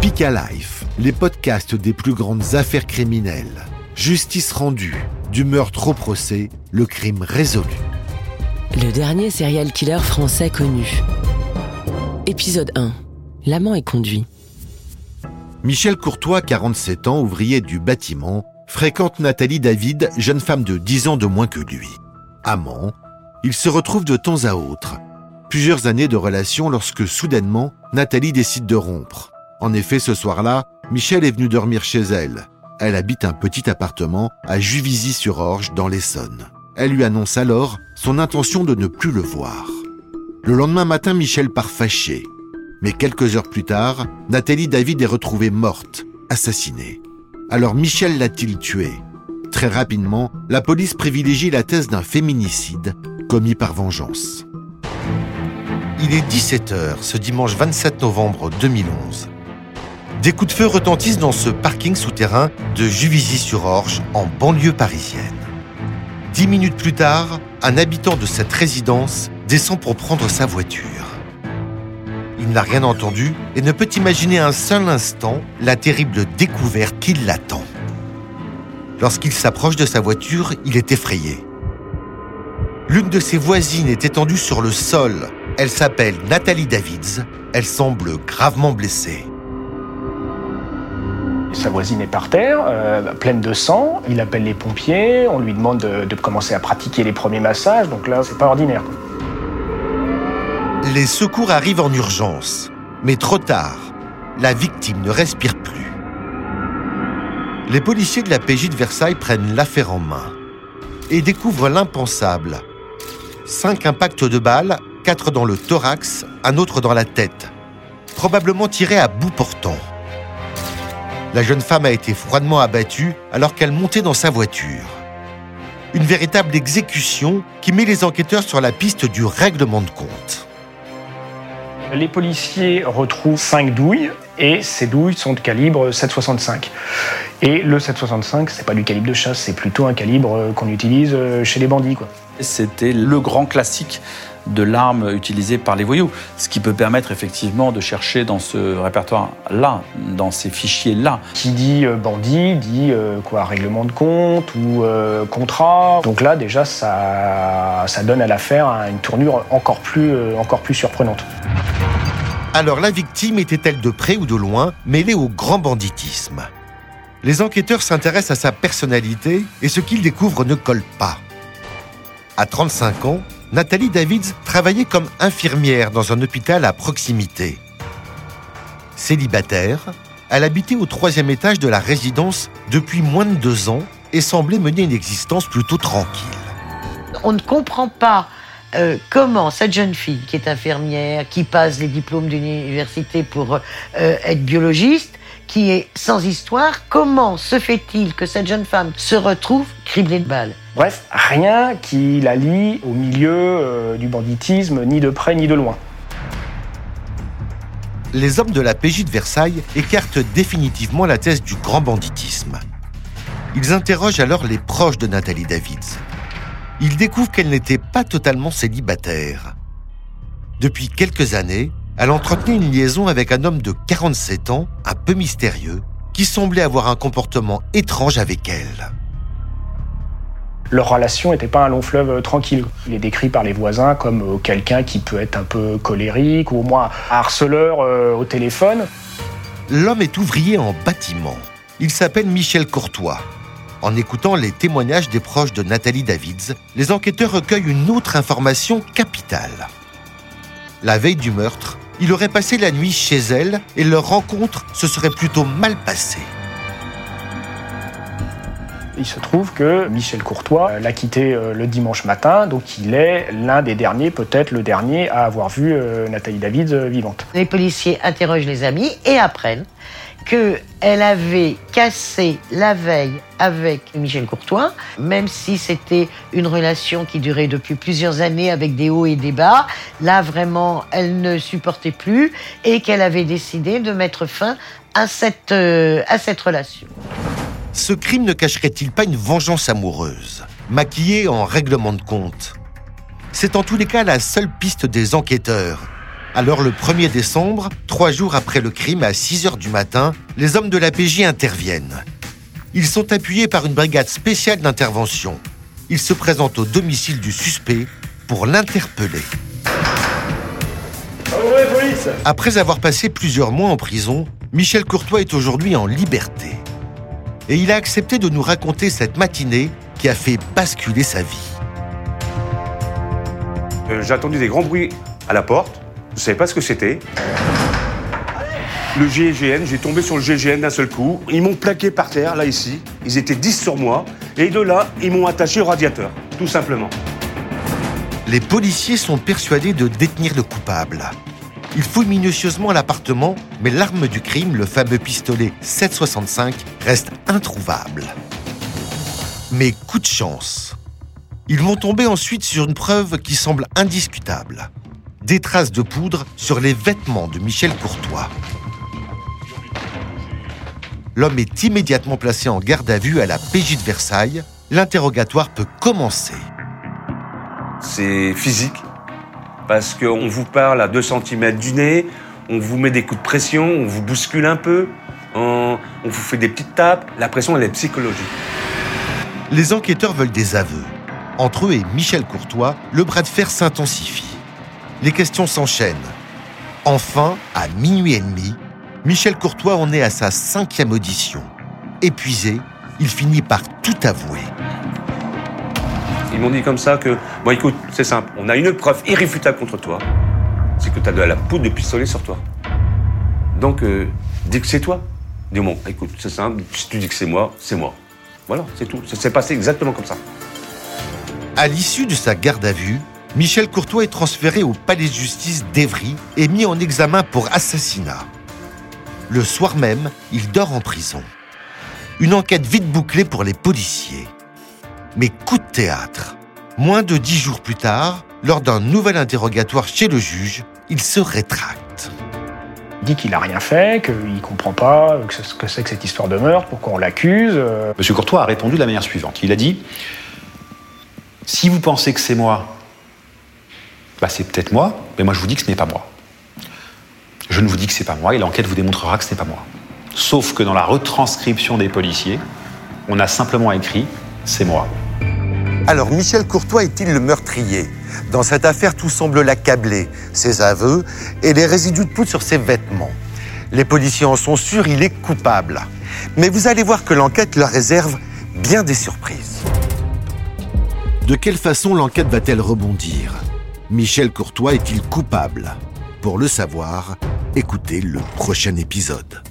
Speak Life, les podcasts des plus grandes affaires criminelles. Justice rendue, du meurtre au procès, le crime résolu. Le dernier serial killer français connu. Épisode 1. L'amant est conduit. Michel Courtois, 47 ans, ouvrier du bâtiment, fréquente Nathalie David, jeune femme de 10 ans de moins que lui. Amant, ils se retrouvent de temps à autre. Plusieurs années de relation lorsque soudainement, Nathalie décide de rompre. En effet, ce soir-là, Michel est venu dormir chez elle. Elle habite un petit appartement à Juvisy-sur-Orge dans l'Essonne. Elle lui annonce alors son intention de ne plus le voir. Le lendemain matin, Michel part fâché. Mais quelques heures plus tard, Nathalie David est retrouvée morte, assassinée. Alors Michel l'a-t-il tuée? Très rapidement, la police privilégie la thèse d'un féminicide commis par vengeance. Il est 17h ce dimanche 27 novembre 2011. Des coups de feu retentissent dans ce parking souterrain de Juvisy-sur-Orge, en banlieue parisienne. Dix minutes plus tard, un habitant de cette résidence descend pour prendre sa voiture. Il n'a rien entendu et ne peut imaginer un seul instant la terrible découverte qui l'attend. Lorsqu'il s'approche de sa voiture, il est effrayé. L'une de ses voisines est étendue sur le sol. Elle s'appelle Nathalie Davids. Elle semble gravement blessée. Sa voisine est par terre, euh, pleine de sang. Il appelle les pompiers. On lui demande de, commencer à pratiquer les premiers massages. Donc là, c'est pas ordinaire. Les secours arrivent en urgence, mais trop tard. La victime ne respire plus. Les policiers de la PJ de Versailles prennent l'affaire en main et découvrent l'impensable. Cinq impacts de balles, quatre dans le thorax, un autre dans la tête, probablement tirés à bout portant. La jeune femme a été froidement abattue alors qu'elle montait dans sa voiture. Une véritable exécution qui met les enquêteurs sur la piste du règlement de compte. Les policiers retrouvent cinq douilles et ces douilles sont de calibre 7,65. Et le 7,65, c'est pas du calibre de chasse, c'est plutôt un calibre qu'on utilise chez les bandits. C'était le grand classique de l'arme utilisée par les voyous, ce qui peut permettre effectivement de chercher dans ce répertoire-là, dans ces fichiers-là. Qui dit euh, bandit, dit euh, quoi, règlement de compte ou euh, contrat. Donc là, déjà, ça, ça donne à l'affaire une tournure encore plus, encore plus surprenante. Alors la victime était-elle de près ou de loin mêlée au grand banditisme? Les enquêteurs s'intéressent à sa personnalité et ce qu'ils découvrent ne colle pas. À 35 ans, Nathalie Davids travaillait comme infirmière dans un hôpital à proximité. Célibataire, elle habitait au troisième étage de la résidence depuis moins de deux ans et semblait mener une existence plutôt tranquille. On ne comprend pas euh, comment cette jeune fille qui est infirmière, qui passe les diplômes d'université pour euh, être biologiste, qui est sans histoire, comment se fait-il que cette jeune femme se retrouve criblée de balles? Bref, rien qui la lie au milieu euh, du banditisme, ni de près ni de loin. Les hommes de la PJ de Versailles écartent définitivement la thèse du grand banditisme. Ils interrogent alors les proches de Nathalie Davids. Ils découvrent qu'elle n'était pas totalement célibataire. Depuis quelques années, elle entretenait une liaison avec un homme de 47 ans, un peu mystérieux, qui semblait avoir un comportement étrange avec elle. Leur relation n'était pas un long fleuve euh, tranquille. Il est décrit par les voisins comme euh, quelqu'un qui peut être un peu colérique ou au moins harceleur euh, au téléphone. L'homme est ouvrier en bâtiment. Il s'appelle Michel Courtois. En écoutant les témoignages des proches de Nathalie Davids, les enquêteurs recueillent une autre information capitale. La veille du meurtre, il aurait passé la nuit chez elle et leur rencontre se serait plutôt mal passée. Il se trouve que Michel Courtois l'a quitté euh, le dimanche matin, donc il est l'un des derniers, peut-être le dernier, à avoir vu euh, Nathalie David euh, vivante. Les policiers interrogent les amis et apprennent qu'elle avait cassé la veille avec Michel Courtois, même si c'était une relation qui durait depuis plusieurs années avec des hauts et des bas. Là, vraiment, elle ne supportait plus et qu'elle avait décidé de mettre fin à euh, à cette relation. Ce crime ne cacherait-il pas une vengeance amoureuse, maquillée en règlement de compte C'est en tous les cas la seule piste des enquêteurs. Alors le 1er décembre, trois jours après le crime, à 6 heures du matin, les hommes de la PJ interviennent. Ils sont appuyés par une brigade spéciale d'intervention. Ils se présentent au domicile du suspect pour l'interpeller. Après avoir passé plusieurs mois en prison, Michel Courtois est aujourd'hui en liberté. Et il a accepté de nous raconter cette matinée qui a fait basculer sa vie. Euh, J'ai entendu des grands bruits à la porte. Je ne savais pas ce que c'était. Le GIGN, j'ai tombé sur le GIGN d'un seul coup. Ils m'ont plaqué par terre, là, ici. Ils étaient 10 sur moi. Et de là, ils m'ont attaché au radiateur, tout simplement. Les policiers sont persuadés de détenir le coupable. Ils fouillent minutieusement l'appartement, mais l'arme du crime, le fameux pistolet 765, reste introuvable. Mais coup de chance. Ils vont tomber ensuite sur une preuve qui semble indiscutable. Des traces de poudre sur les vêtements de Michel Courtois. L'homme est immédiatement placé en garde à vue à la PJ de Versailles. L'interrogatoire peut commencer. C'est physique. Parce qu'on vous parle à 2 cm du nez, on vous met des coups de pression, on vous bouscule un peu, on, vous fait des petites tapes. La pression, elle est psychologique. Les enquêteurs veulent des aveux. Entre eux et Michel Courtois, le bras de fer s'intensifie. Les questions s'enchaînent. Enfin, à minuit et demi, Michel Courtois en est à sa cinquième audition. Épuisé, il finit par tout avouer. Ils m'ont dit comme ça que, bon écoute, c'est simple, on a une preuve irréfutable contre toi, c'est que tu as de la poudre de pistolet sur toi. Donc, euh, dis que c'est toi. Dis bon, écoute, c'est simple, si tu dis que c'est moi, c'est moi. Voilà, c'est tout. Ça s'est passé exactement comme ça. À l'issue de sa garde à vue, Michel Courtois est transféré au palais de justice d'Evry et mis en examen pour assassinat. Le soir même, il dort en prison. Une enquête vite bouclée pour les policiers. Mais coup de théâtre. Moins de dix jours plus tard, lors d'un nouvel interrogatoire chez le juge, il se rétracte. Il dit qu'il n'a rien fait, qu'il ne comprend pas ce que c'est que cette histoire de meurtre, pourquoi on l'accuse. euh. Monsieur Courtois a répondu de la manière suivante. Il a dit Si vous pensez que c'est moi, bah c'est peut-être moi, mais moi je vous dis que ce n'est pas moi. Je ne vous dis que c'est pas moi et l'enquête vous démontrera que ce n'est pas moi. Sauf que dans la retranscription des policiers, on a simplement écrit c'est moi. Alors Michel Courtois est-il le meurtrier? Dans cette affaire, tout semble l'accabler. Ses aveux et les résidus de poudre sur ses vêtements. Les policiers en sont sûrs, il est coupable. Mais vous allez voir que l'enquête leur réserve bien des surprises. De quelle façon l'enquête va-t-elle rebondir? Michel Courtois est-il coupable? Pour le savoir, écoutez le prochain épisode.